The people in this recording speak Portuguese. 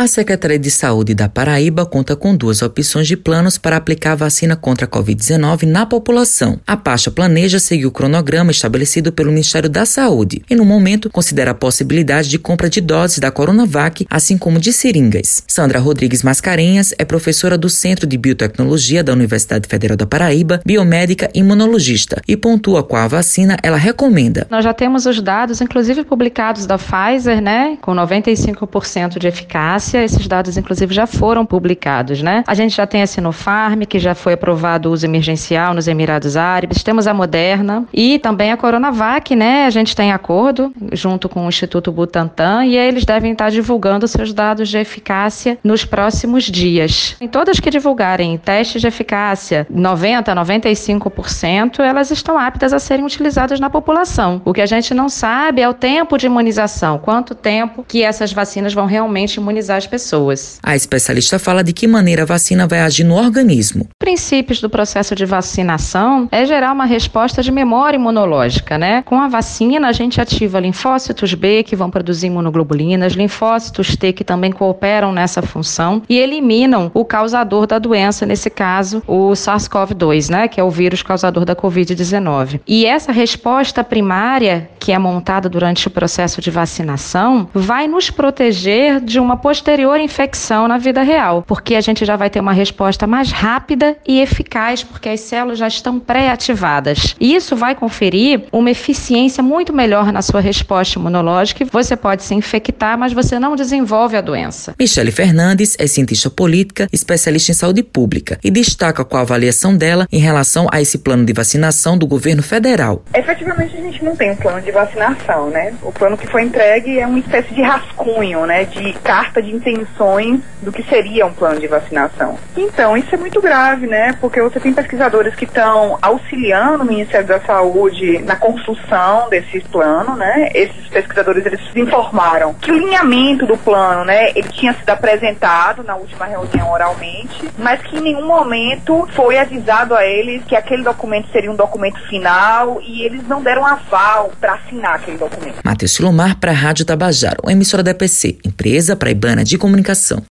A Secretaria de Saúde da Paraíba conta com duas opções de planos para aplicar a vacina contra a Covid-19 na população. A pasta planeja seguir o cronograma estabelecido pelo Ministério da Saúde e, no momento, considera a possibilidade de compra de doses da Coronavac, assim como de seringas. Sandra Rodrigues Mascarenhas é professora do Centro de Biotecnologia da Universidade Federal da Paraíba, biomédica e imunologista, e pontua qual a vacina ela recomenda. Nós já temos os dados, inclusive publicados da Pfizer, né, com 95% de eficácia esses dados, inclusive, já foram publicados, né? A gente já tem a Sinopharm, que já foi aprovado o uso emergencial nos Emirados Árabes, temos a Moderna e também a Coronavac, né? A gente tem acordo junto com o Instituto Butantan e eles devem estar divulgando seus dados de eficácia nos próximos dias. Em todas que divulgarem testes de eficácia 90, 95%, elas estão aptas a serem utilizadas na população. O que a gente não sabe é o tempo de imunização, quanto tempo que essas vacinas vão realmente imunizar as pessoas. A especialista fala de que maneira a vacina vai agir no organismo. Princípios do processo de vacinação é gerar uma resposta de memória imunológica, né? Com a vacina, a gente ativa linfócitos B, que vão produzir imunoglobulinas, linfócitos T, que também cooperam nessa função, e eliminam o causador da doença, nesse caso, o SARS-CoV-2, né? Que é o vírus causador da Covid-19. E essa resposta primária, que é montada durante o processo de vacinação, vai nos proteger de uma posterior posterior infecção na vida real, porque a gente já vai ter uma resposta mais rápida e eficaz, porque as células já estão pré-ativadas. E isso vai conferir uma eficiência muito melhor na sua resposta imunológica. Você pode se infectar, mas você não desenvolve a doença. Michele Fernandes é cientista política, especialista em saúde pública e destaca qual a avaliação dela em relação a esse plano de vacinação do governo federal. Efetivamente, a gente não tem um plano de vacinação, né? O plano que foi entregue é uma espécie de rascunho, né? De carta de intenções do que seria um plano de vacinação. Então, isso é muito grave, né? Porque você tem pesquisadores que estão auxiliando o Ministério da Saúde na construção desse plano, né? Esses pesquisadores, eles informaram que o linhamento do plano, né, ele tinha sido apresentado na última reunião oralmente, mas que em nenhum momento foi avisado a eles que aquele documento seria um documento final e eles não deram aval para assinar aquele documento. Matheus Silomar para a Rádio Tabajaro, emissora da EPC, empresa praibana de comunicação.